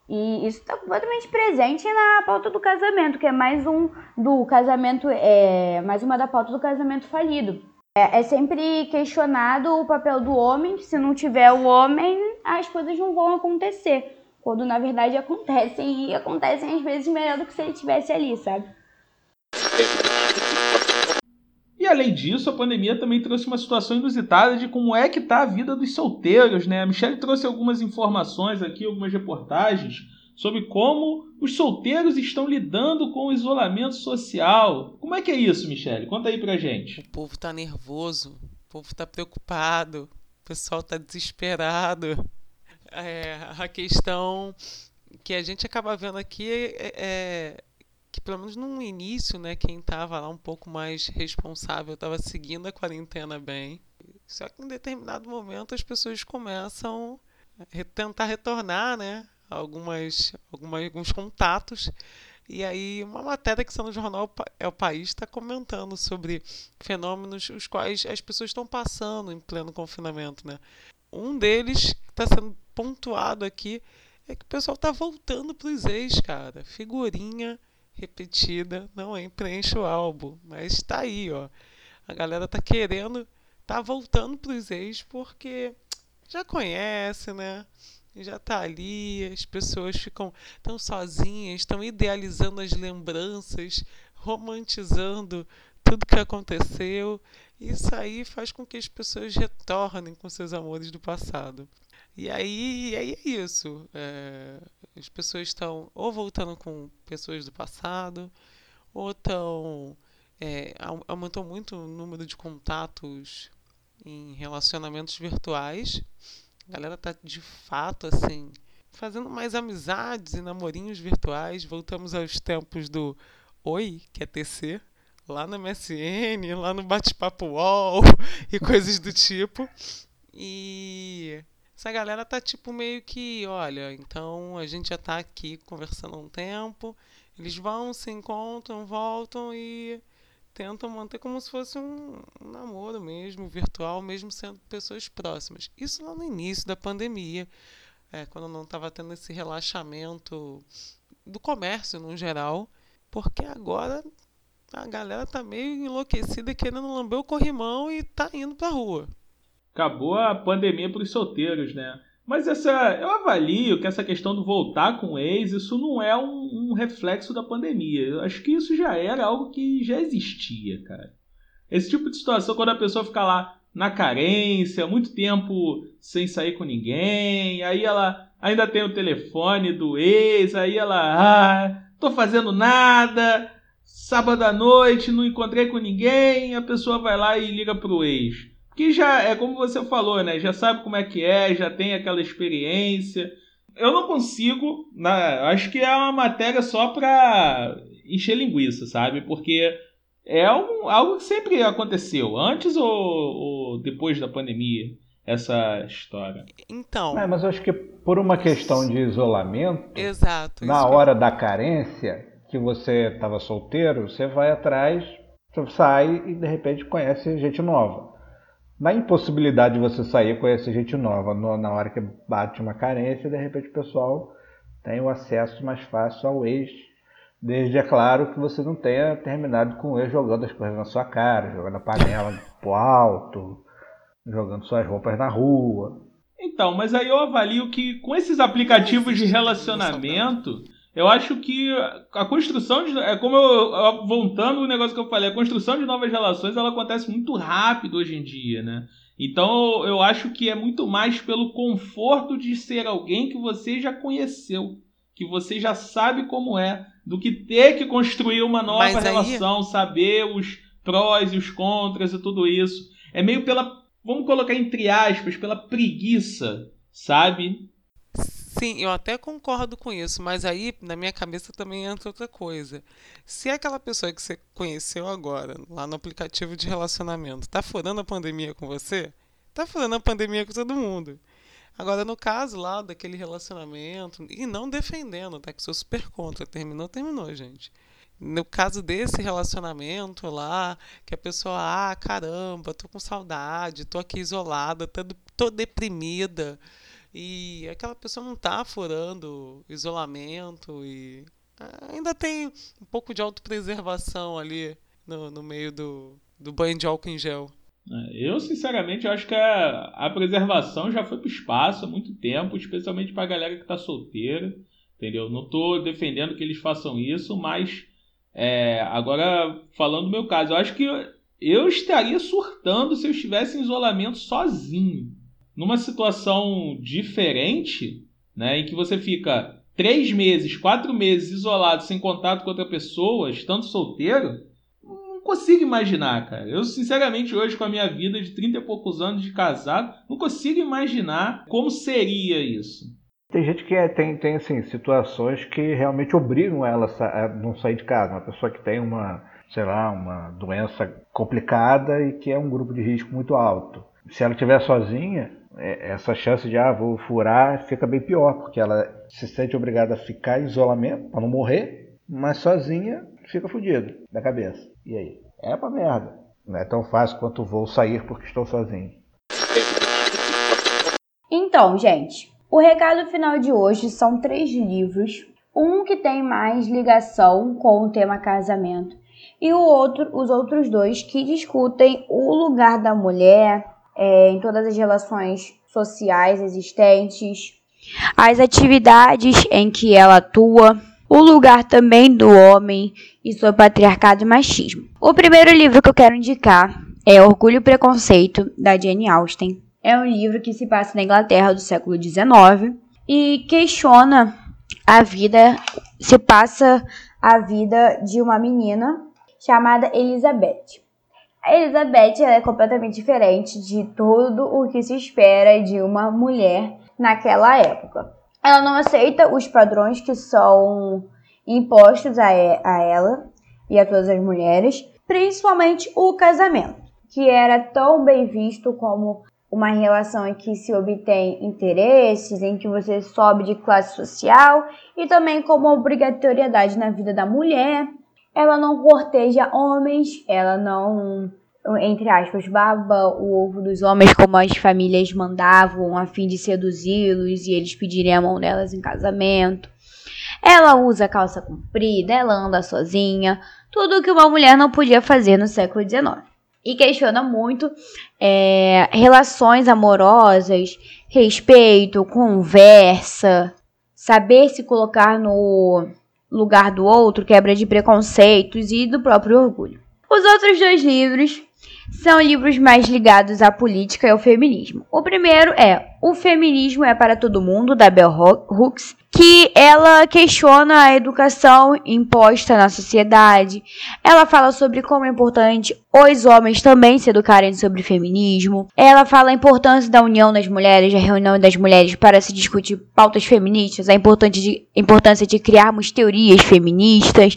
E isso está completamente presente na pauta do casamento, que é mais um do casamento, é mais uma da pauta do casamento falido. É, é sempre questionado o papel do homem, se não tiver o homem, as coisas não vão acontecer quando na verdade acontecem e acontecem às vezes melhor do que se ele estivesse ali, sabe? E além disso, a pandemia também trouxe uma situação inusitada de como é que está a vida dos solteiros, né? A Michelle trouxe algumas informações aqui, algumas reportagens sobre como os solteiros estão lidando com o isolamento social. Como é que é isso, Michelle? Conta aí pra gente. O povo tá nervoso, o povo tá preocupado, o pessoal tá desesperado. É, a questão que a gente acaba vendo aqui é, é que pelo menos no início, né, quem estava lá um pouco mais responsável estava seguindo a quarentena bem. Só que em determinado momento as pessoas começam a tentar retornar, né, algumas, algumas alguns contatos. E aí uma matéria que está no jornal É o País está comentando sobre fenômenos os quais as pessoas estão passando em pleno confinamento, né? Um deles está sendo pontuado aqui é que o pessoal tá voltando pros ex, cara. Figurinha repetida não é preenche o álbum, mas tá aí, ó. A galera tá querendo, tá voltando pros ex porque já conhece, né? Já tá ali, as pessoas ficam tão sozinhas, estão idealizando as lembranças, romantizando tudo que aconteceu. Isso aí faz com que as pessoas retornem com seus amores do passado. E aí, e aí é isso. É, as pessoas estão ou voltando com pessoas do passado, ou estão. É, aumentou muito o número de contatos em relacionamentos virtuais. A galera tá de fato assim fazendo mais amizades e namorinhos virtuais. Voltamos aos tempos do Oi, que é TC, lá no MSN, lá no bate-papo UOL e coisas do tipo. E essa galera tá tipo meio que, olha, então a gente já tá aqui conversando há um tempo, eles vão, se encontram, voltam e tentam manter como se fosse um, namoro mesmo, virtual, mesmo sendo pessoas próximas. Isso lá no início da pandemia, é, quando não estava tendo esse relaxamento do comércio no geral, porque agora a galera tá meio enlouquecida querendo lamber o corrimão e tá indo pra rua acabou a pandemia para os solteiros, né? Mas essa, eu avalio que essa questão do voltar com o ex, isso não é um, um, reflexo da pandemia. Eu acho que isso já era algo que já existia, cara. Esse tipo de situação, quando a pessoa fica lá na carência, muito tempo sem sair com ninguém, aí ela ainda tem o telefone do ex, aí ela, ah, tô fazendo nada, sábado à noite, não encontrei com ninguém, a pessoa vai lá e liga pro ex que já é como você falou, né? Já sabe como é que é, já tem aquela experiência. Eu não consigo, na, acho que é uma matéria só para encher linguiça, sabe? Porque é um, algo que sempre aconteceu, antes ou, ou depois da pandemia, essa história. Então, É, mas eu acho que por uma questão de isolamento, exato. na que hora da carência, que você estava solteiro, você vai atrás, você sai e de repente conhece gente nova. Na impossibilidade de você sair e conhecer gente nova, no- na hora que bate uma carência, de repente o pessoal tem o acesso mais fácil ao ex, desde, é claro, que você não tenha terminado com o ex jogando as coisas na sua cara, jogando a panela pro alto, jogando suas roupas na rua. Então, mas aí eu avalio que com esses aplicativos de relacionamento, eu acho que a construção de. É como eu. Voltando o negócio que eu falei, a construção de novas relações ela acontece muito rápido hoje em dia, né? Então eu acho que é muito mais pelo conforto de ser alguém que você já conheceu, que você já sabe como é, do que ter que construir uma nova aí- relação, saber os prós e os contras e tudo isso. É meio pela. Vamos colocar entre aspas, pela preguiça, sabe? Sim, eu até concordo com isso, mas aí na minha cabeça também entra outra coisa. Se aquela pessoa que você conheceu agora, lá no aplicativo de relacionamento, tá furando a pandemia com você, tá furando a pandemia com todo mundo. Agora, no caso lá daquele relacionamento, e não defendendo, tá? Que sou super contra, terminou, terminou, gente. No caso desse relacionamento lá, que a pessoa, ah, caramba, tô com saudade, tô aqui isolada, tô, tô deprimida. E aquela pessoa não tá furando isolamento e ah, ainda tem um pouco de autopreservação ali no, no meio do, do banho de álcool em gel. É, Eu, sinceramente, acho que a, a preservação já foi pro espaço há muito tempo, especialmente pra galera que tá solteira, entendeu? Não tô defendendo que eles façam isso, mas é, agora, falando do meu caso, eu acho que eu, eu estaria surtando se eu estivesse em isolamento sozinho. Numa situação diferente, né, em que você fica três meses, quatro meses isolado, sem contato com outra pessoa, estando solteiro, não consigo imaginar, cara. Eu, sinceramente, hoje, com a minha vida de 30 e poucos anos de casado, não consigo imaginar como seria isso. Tem gente que é- tem, tem assim, situações que realmente obrigam ela a não sair de casa. Uma pessoa que tem uma, sei lá, uma doença complicada e que é um grupo de risco muito alto. Se ela estiver sozinha, essa chance de, ah, vou furar, fica bem pior, porque ela se sente obrigada a ficar em isolamento para não morrer, mas sozinha fica fodida da cabeça. E aí? É pra merda. Não é tão fácil quanto vou sair porque estou sozinho. Então, gente, o recado final de hoje são três livros. Um que tem mais ligação com o tema casamento e o outro, os outros dois que discutem o lugar da mulher é, em todas as relações sociais existentes, as atividades em que ela atua, o lugar também do homem e seu patriarcado e machismo. O primeiro livro que eu quero indicar é Orgulho e Preconceito, da Jane Austen. É um livro que se passa na Inglaterra do século XIX e questiona a vida, se passa a vida de uma menina chamada Elizabeth. A Elizabeth é completamente diferente de tudo o que se espera de uma mulher naquela época. Ela não aceita os padrões que são impostos a, a ela e a todas as mulheres, principalmente o casamento, que era tão bem visto como uma relação em que se obtém interesses, em que você sobe de classe social e também como obrigatoriedade na vida da mulher. Ela não corteja homens, ela não, entre aspas, baba o ovo dos homens como as famílias mandavam a fim de seduzi-los e eles pedirem a mão delas em casamento. Ela usa calça comprida, ela anda sozinha, tudo que uma mulher não podia fazer no século XIX. E questiona muito é, relações amorosas, respeito, conversa, saber se colocar no lugar do outro, quebra de preconceitos e do próprio orgulho. Os outros dois livros são livros mais ligados à política e ao feminismo. O primeiro é O Feminismo é para Todo Mundo, da Bell Hooks, que ela questiona a educação imposta na sociedade. Ela fala sobre como é importante os homens também se educarem sobre feminismo. Ela fala a importância da união das mulheres, da reunião das mulheres para se discutir pautas feministas, a importância de, criarmos teorias feministas,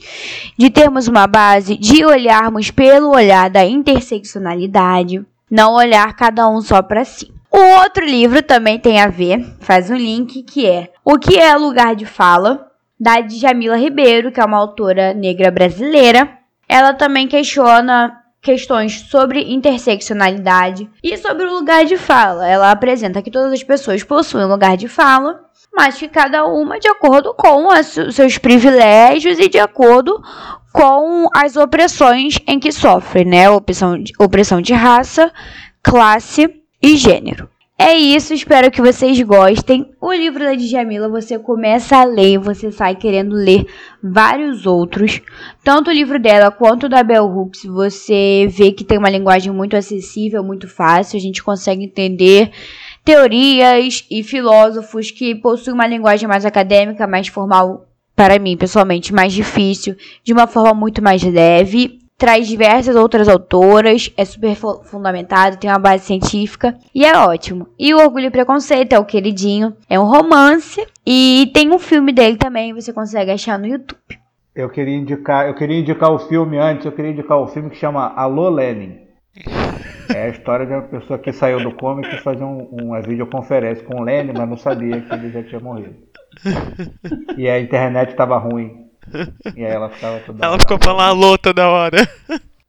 de termos uma base, de olharmos pelo olhar da interseccionalidade, não olhar cada um só para si. O outro livro também tem a ver, faz um link, que é O que é Lugar de Fala, da Djamila Ribeiro, que é uma autora negra brasileira. Ela também questiona questões sobre interseccionalidade e sobre o lugar de fala. Ela apresenta que todas as pessoas possuem lugar de fala, mas que cada uma de acordo com os seus privilégios e de acordo com as opressões em que sofre, né? Opressão de, opressão de raça, classe e gênero. É isso, espero que vocês gostem. O livro da Djamila você começa a ler, você sai querendo ler vários outros. Tanto o livro dela quanto o da Bell Hooks, você vê que tem uma linguagem muito acessível, muito fácil, a gente consegue entender teorias e filósofos que possuem uma linguagem mais acadêmica, mais formal, para mim, pessoalmente, mais difícil, de uma forma muito mais leve traz diversas outras autoras, é super fundamentado, tem uma base científica e é ótimo. E o Orgulho e Preconceito é o queridinho, é um romance e tem um filme dele também, você consegue achar no YouTube. Eu queria indicar, eu queria indicar o filme antes, eu queria indicar o filme que chama Alô Lenin. É a história de uma pessoa que saiu do coma e quis fazer um, uma videoconferência com o Lenin, mas não sabia que ele já tinha morrido. E a internet estava ruim. E aí ela ficava toda Ela ficou falando alô toda hora.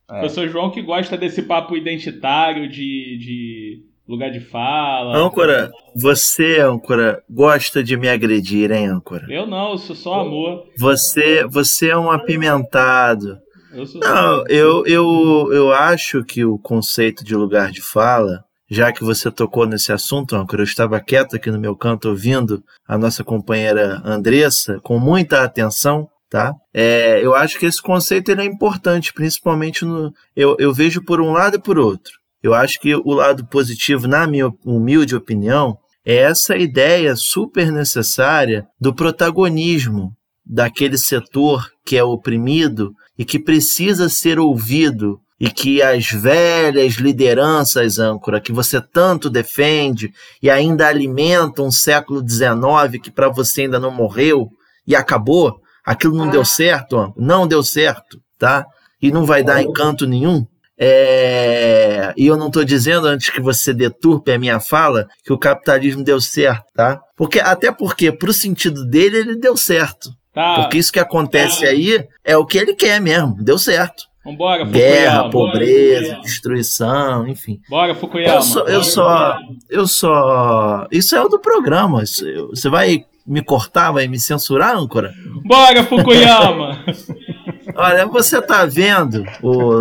É. Professor João que gosta desse papo identitário de, de lugar de fala. Âncora, você, âncora, gosta de me agredir, hein, âncora? Eu não, eu sou só amor. Você, você é um apimentado. Eu sou Não, eu, eu, eu acho que o conceito de lugar de fala, já que você tocou nesse assunto, âncora, eu estava quieto aqui no meu canto ouvindo a nossa companheira Andressa com muita atenção, tá? É, eu acho que esse conceito ele é importante, principalmente no. Eu, eu vejo por um lado e por outro. Eu acho que o lado positivo, na minha humilde opinião, é essa ideia super necessária do protagonismo daquele setor que é oprimido e que precisa ser ouvido e que as velhas lideranças âncora que você tanto defende e ainda alimenta um século XIX que para você ainda não morreu e acabou, aquilo não deu certo, âncora, não deu certo, tá? E não vai dar encanto nenhum. É, E eu não estou dizendo, antes que você deturpe a minha fala, que o capitalismo deu certo, tá? Porque, até porque, pro sentido dele, ele deu certo. Tá. Porque isso que acontece aí é o que ele quer mesmo, deu certo. Vambora, Guerra, Fukuyama. pobreza, destruição, enfim. Bora, Fukuyama. Eu só, eu só, eu só. Isso é o do programa. Você vai me cortar, vai me censurar, âncora? Bora, Fukuyama. Olha, você tá vendo o.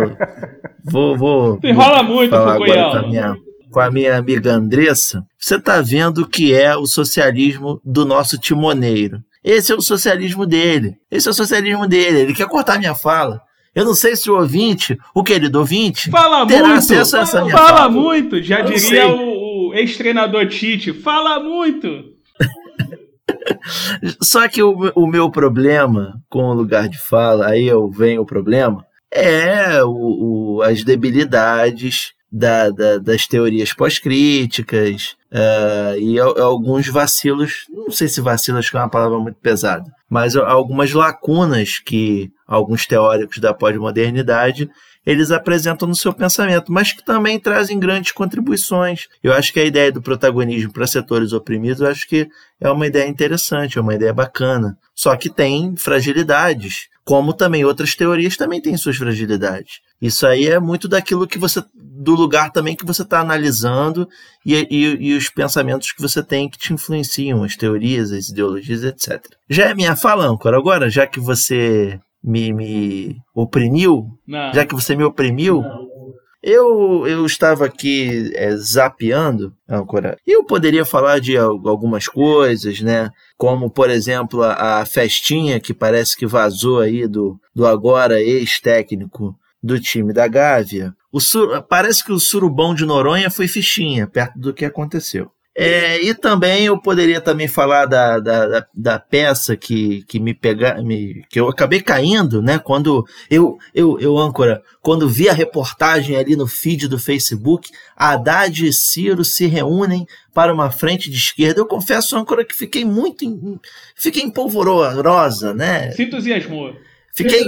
Vou, vou. Enrola muito, Fukuyama. com a, minha, com a minha amiga Andressa. Você tá vendo o que é o socialismo do nosso timoneiro. Esse é o socialismo dele. Esse é o socialismo dele. Ele quer cortar minha fala. Eu não sei se o ouvinte, o querido ouvinte, Fala terá muito. acesso a essa minha Fala fala. muito. Já Eu diria o, o ex-treinador Tite. Fala muito. Só que o, o meu problema com o lugar de fala, aí eu venho o problema, é o, o- as debilidades da- da- das teorias pós-críticas ah, e al- alguns vacilos, não sei se vacilos que é uma palavra muito pesada, mas algumas lacunas que alguns teóricos da pós-modernidade eles apresentam no seu pensamento, mas que também trazem grandes contribuições. Eu acho que a ideia do protagonismo para setores oprimidos, eu acho que é uma ideia interessante, é uma ideia bacana. Só que tem fragilidades, como também outras teorias também têm suas fragilidades. Isso aí é muito daquilo que você, do lugar também que você está analisando e, e- e os pensamentos que você tem que te influenciam, as teorias, as ideologias, etc. Já é minha fala, âncora, agora, já que você me, me oprimiu, Não. já que você me oprimiu, eu, eu estava aqui é, zapeando, eu poderia falar de al- algumas coisas, né? Como, por exemplo, a, a festinha que parece que vazou aí do, do agora ex-técnico do time da Gávea. O sur... Parece que o surubão de Noronha foi fichinha, perto do que aconteceu. É, e também eu poderia também falar da, da, da, da peça que, que me pega, me, que eu acabei caindo, né? Quando eu, eu, eu, âncora, quando vi a reportagem ali no feed do Facebook, Haddad e Ciro se reúnem para uma frente de esquerda. Eu confesso, âncora, que fiquei muito, em, fiquei empolvorosa, né? Se entusiasmou. Fiquei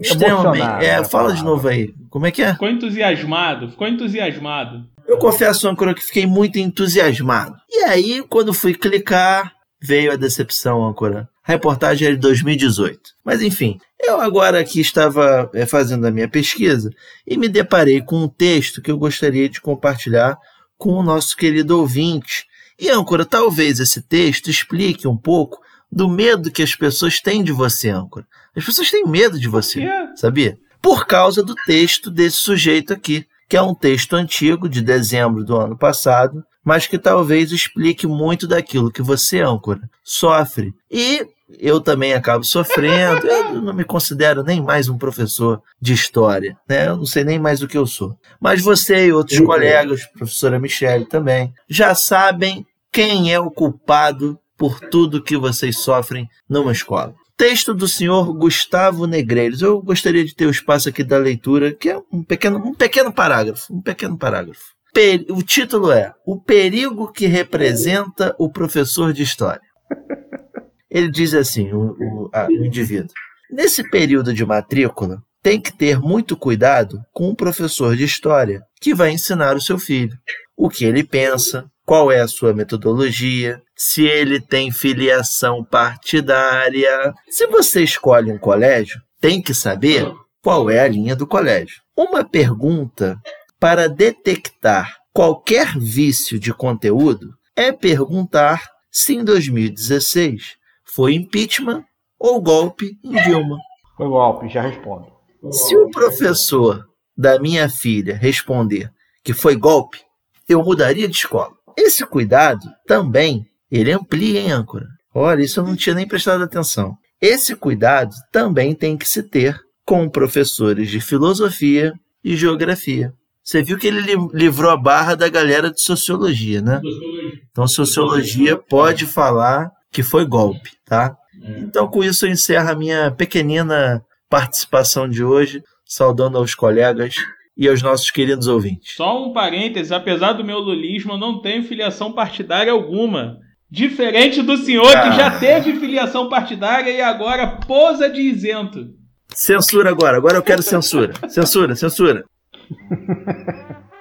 extremamente. É, fala de novo aí. Como é que é? Ficou entusiasmado, ficou entusiasmado. Eu confesso, âncora, que fiquei muito entusiasmado. E aí, quando fui clicar, veio a decepção, âncora. A reportagem era de 2018. Mas enfim, eu agora aqui estava eh, fazendo a minha pesquisa e me deparei com um texto que eu gostaria de compartilhar com o nosso querido ouvinte. E, âncora, talvez esse texto explique um pouco do medo que as pessoas têm de você, âncora. As pessoas têm medo de você é? sabia? Por causa do texto desse sujeito aqui, que é um texto antigo, de dezembro do ano passado, mas que talvez explique muito daquilo que você, âncora, sofre. E eu também acabo sofrendo, eu não me considero nem mais um professor de história, né? Eu não sei nem mais o que eu sou. Mas você e outros colegas, professora Michele também, já sabem quem é o culpado por tudo que vocês sofrem numa escola. Texto do senhor Gustavo Negreiros. Eu gostaria de ter o espaço aqui da leitura, que é um pequeno, um pequeno parágrafo. Um pequeno parágrafo. Pe- o título é O Perigo que Representa o Professor de História. Ele diz assim, o, o- a- o indivíduo. Nesse período de matrícula, tem que ter muito cuidado com o professor de história que vai ensinar o seu filho. O que ele pensa, qual é a sua metodologia, se ele tem filiação partidária. Se você escolhe um colégio, tem que saber qual é a linha do colégio. Uma pergunta para detectar qualquer vício de conteúdo é perguntar se em 2016 foi impeachment ou golpe em Dilma. Foi golpe, já respondo. Se o professor da minha filha responder que foi golpe, eu mudaria de escola. Esse cuidado também, ele amplia em âncora. Olha, isso eu não tinha nem prestado atenção. Esse cuidado também tem que se ter com professores de filosofia e geografia. Você viu que ele li- livrou a barra da galera de sociologia, né? Então, sociologia pode falar que foi golpe, tá? Então, com isso, eu encerro a minha pequenina participação de hoje, saudando aos colegas e aos nossos queridos ouvintes. Só um parênteses, apesar do meu lulismo, eu não tenho filiação partidária alguma. Diferente do senhor que já Ah. teve filiação partidária e agora posa de isento. Censura agora, agora eu quero censura. Censura, censura.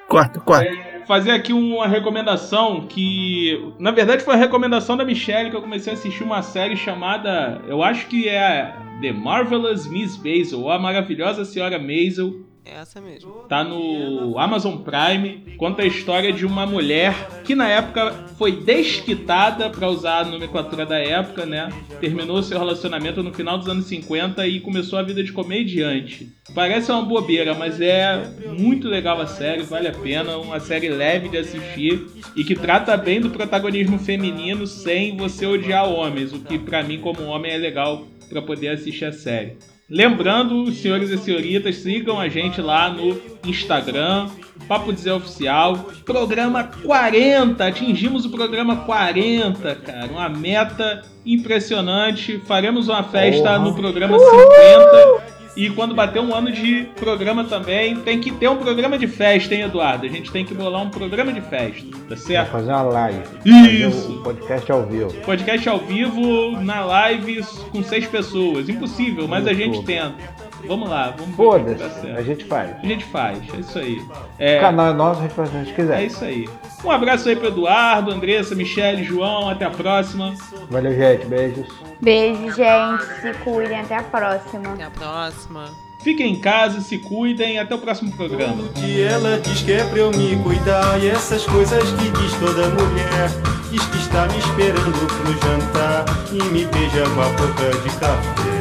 Corta, corta. Fazer aqui uma recomendação que, na verdade, foi a recomendação da Michelle que eu comecei a assistir uma série chamada, eu acho que é The Marvelous Miss Maisel, ou a maravilhosa senhora Maisel. É essa mesmo. Tá no Amazon Prime. Conta a história de uma mulher que na época foi desquitada, para usar a nomenclatura da época, né? Terminou seu relacionamento no final dos anos 50 e começou a vida de comediante. Parece uma bobeira, mas é muito legal a série, vale a pena. Uma série leve de assistir e que trata bem do protagonismo feminino sem você odiar homens, o que pra mim, como homem, é legal para poder assistir a série. Lembrando, senhores e senhoritas, sigam a gente lá no Instagram, Papo Dizer Oficial. Programa 40, atingimos o programa 40, cara. Uma meta impressionante. Faremos uma festa no programa 50. E quando bater um ano de programa também, tem que ter um programa de festa, hein, Eduardo? A gente tem que bolar um programa de festa, tá certo? fazer uma live. Isso. O podcast ao vivo. Podcast ao vivo, na live, com seis pessoas. Impossível, mas a gente tenta. Vamos lá, vamos o Foda-se, tá a gente faz. A gente faz, é isso aí. O É, canal é nosso, a gente faz o que a gente é quiser. isso aí. Um abraço aí pro Eduardo, Andressa, Michele, João, até a próxima. Valeu, gente. Beijos. Beijo, gente. Se cuidem. Até a próxima. Até a próxima. Fiquem em casa, se cuidem, até o próximo programa. Que ela diz que é pra eu me cuidar E essas coisas que diz toda mulher Diz que está me esperando pro jantar E me beija com a boca de café